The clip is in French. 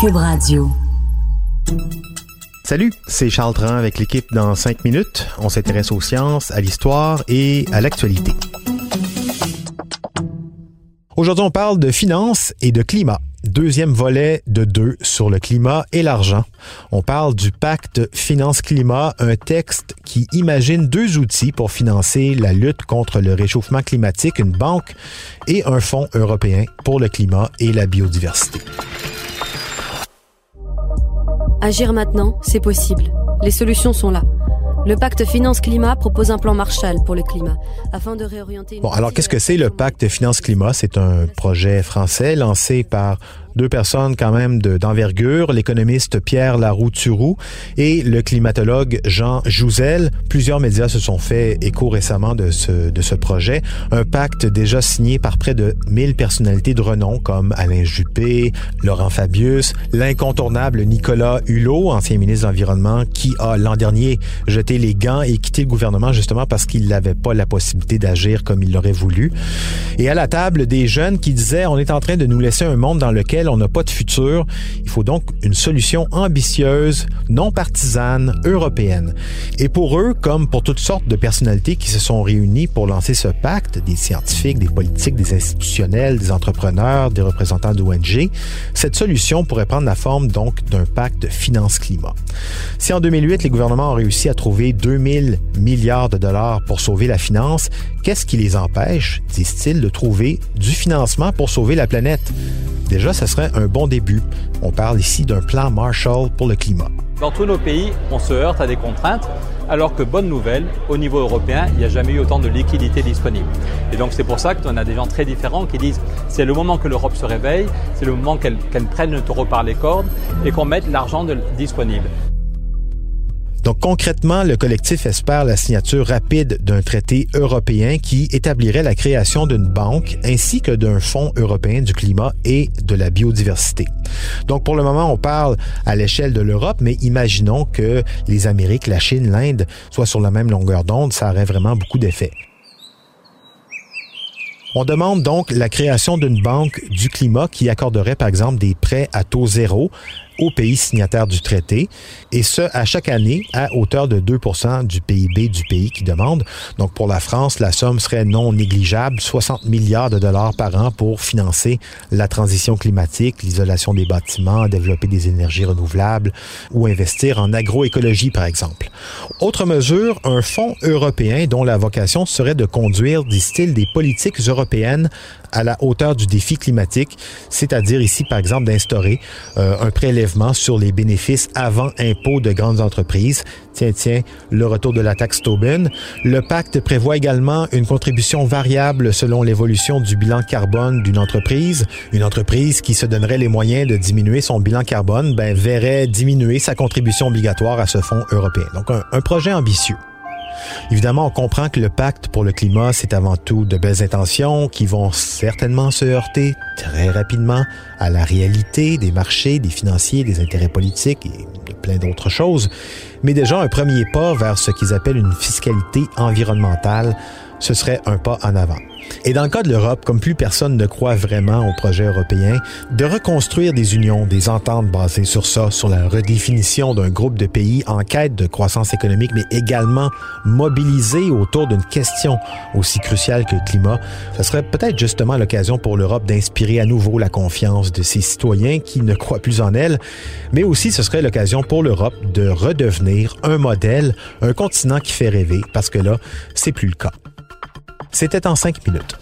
Cube Radio. Salut, c'est Charles Tran avec l'équipe dans 5 minutes. On s'intéresse aux sciences, à l'histoire et à l'actualité. Aujourd'hui, on parle de finances et de climat. Deuxième volet de deux sur le climat et l'argent. On parle du pacte finance-climat, un texte qui imagine deux outils pour financer la lutte contre le réchauffement climatique, une banque et un fonds européen pour le climat et la biodiversité. Agir maintenant, c'est possible. Les solutions sont là. Le pacte finance-climat propose un plan Marshall pour le climat afin de réorienter. Bon, alors qu'est-ce que c'est le pacte finance-climat? C'est un projet français lancé par deux personnes quand même d'envergure, l'économiste Pierre Laroux-Turou et le climatologue Jean Jouzel. Plusieurs médias se sont fait écho récemment de ce, de ce projet. Un pacte déjà signé par près de 1000 personnalités de renom comme Alain Juppé, Laurent Fabius, l'incontournable Nicolas Hulot, ancien ministre de l'Environnement, qui a l'an dernier jeté les gants et quitté le gouvernement justement parce qu'il n'avait pas la possibilité d'agir comme il l'aurait voulu. Et à la table, des jeunes qui disaient on est en train de nous laisser un monde dans lequel on n'a pas de futur. Il faut donc une solution ambitieuse, non partisane, européenne. Et pour eux, comme pour toutes sortes de personnalités qui se sont réunies pour lancer ce pacte, des scientifiques, des politiques, des institutionnels, des entrepreneurs, des représentants d'ONG, cette solution pourrait prendre la forme donc d'un pacte finance-climat. Si en 2008, les gouvernements ont réussi à trouver 2000 milliards de dollars pour sauver la finance, qu'est-ce qui les empêche, disent-ils, de trouver du financement pour sauver la planète? Déjà, ça serait un bon début. On parle ici d'un plan Marshall pour le climat. Dans tous nos pays, on se heurte à des contraintes, alors que bonne nouvelle, au niveau européen, il n'y a jamais eu autant de liquidités disponibles. Et donc c'est pour ça qu'on a des gens très différents qui disent c'est le moment que l'Europe se réveille, c'est le moment qu'elle prenne le taureau par les cordes et qu'on mette l'argent disponible. Donc concrètement, le collectif espère la signature rapide d'un traité européen qui établirait la création d'une banque ainsi que d'un fonds européen du climat et de la biodiversité. Donc pour le moment, on parle à l'échelle de l'Europe, mais imaginons que les Amériques, la Chine, l'Inde soient sur la même longueur d'onde, ça aurait vraiment beaucoup d'effets. On demande donc la création d'une banque du climat qui accorderait par exemple des prêts à taux zéro aux pays signataires du traité, et ce, à chaque année, à hauteur de 2 du PIB du pays qui demande. Donc, pour la France, la somme serait non négligeable, 60 milliards de dollars par an pour financer la transition climatique, l'isolation des bâtiments, développer des énergies renouvelables ou investir en agroécologie, par exemple. Autre mesure, un fonds européen dont la vocation serait de conduire, disent-ils, des politiques européennes à la hauteur du défi climatique, c'est-à-dire ici, par exemple, d'instaurer euh, un prélèvement sur les bénéfices avant impôt de grandes entreprises. Tiens, tiens, le retour de la taxe Tobin. Le pacte prévoit également une contribution variable selon l'évolution du bilan carbone d'une entreprise. Une entreprise qui se donnerait les moyens de diminuer son bilan carbone, ben, verrait diminuer sa contribution obligatoire à ce fonds européen. Donc, un projet ambitieux. Évidemment, on comprend que le pacte pour le climat, c'est avant tout de belles intentions qui vont certainement se heurter très rapidement à la réalité des marchés, des financiers, des intérêts politiques et de plein d'autres choses. Mais déjà, un premier pas vers ce qu'ils appellent une fiscalité environnementale, ce serait un pas en avant. Et dans le cas de l'Europe, comme plus personne ne croit vraiment au projet européen, de reconstruire des unions, des ententes basées sur ça, sur la redéfinition d'un groupe de pays en quête de croissance économique, mais également mobilisés autour d'une question aussi cruciale que le climat, ce serait peut-être justement l'occasion pour l'Europe d'inspirer à nouveau la confiance de ses citoyens qui ne croient plus en elle, mais aussi ce serait l'occasion pour l'Europe de redevenir un modèle, un continent qui fait rêver, parce que là, c'est plus le cas. C'était en cinq minutes.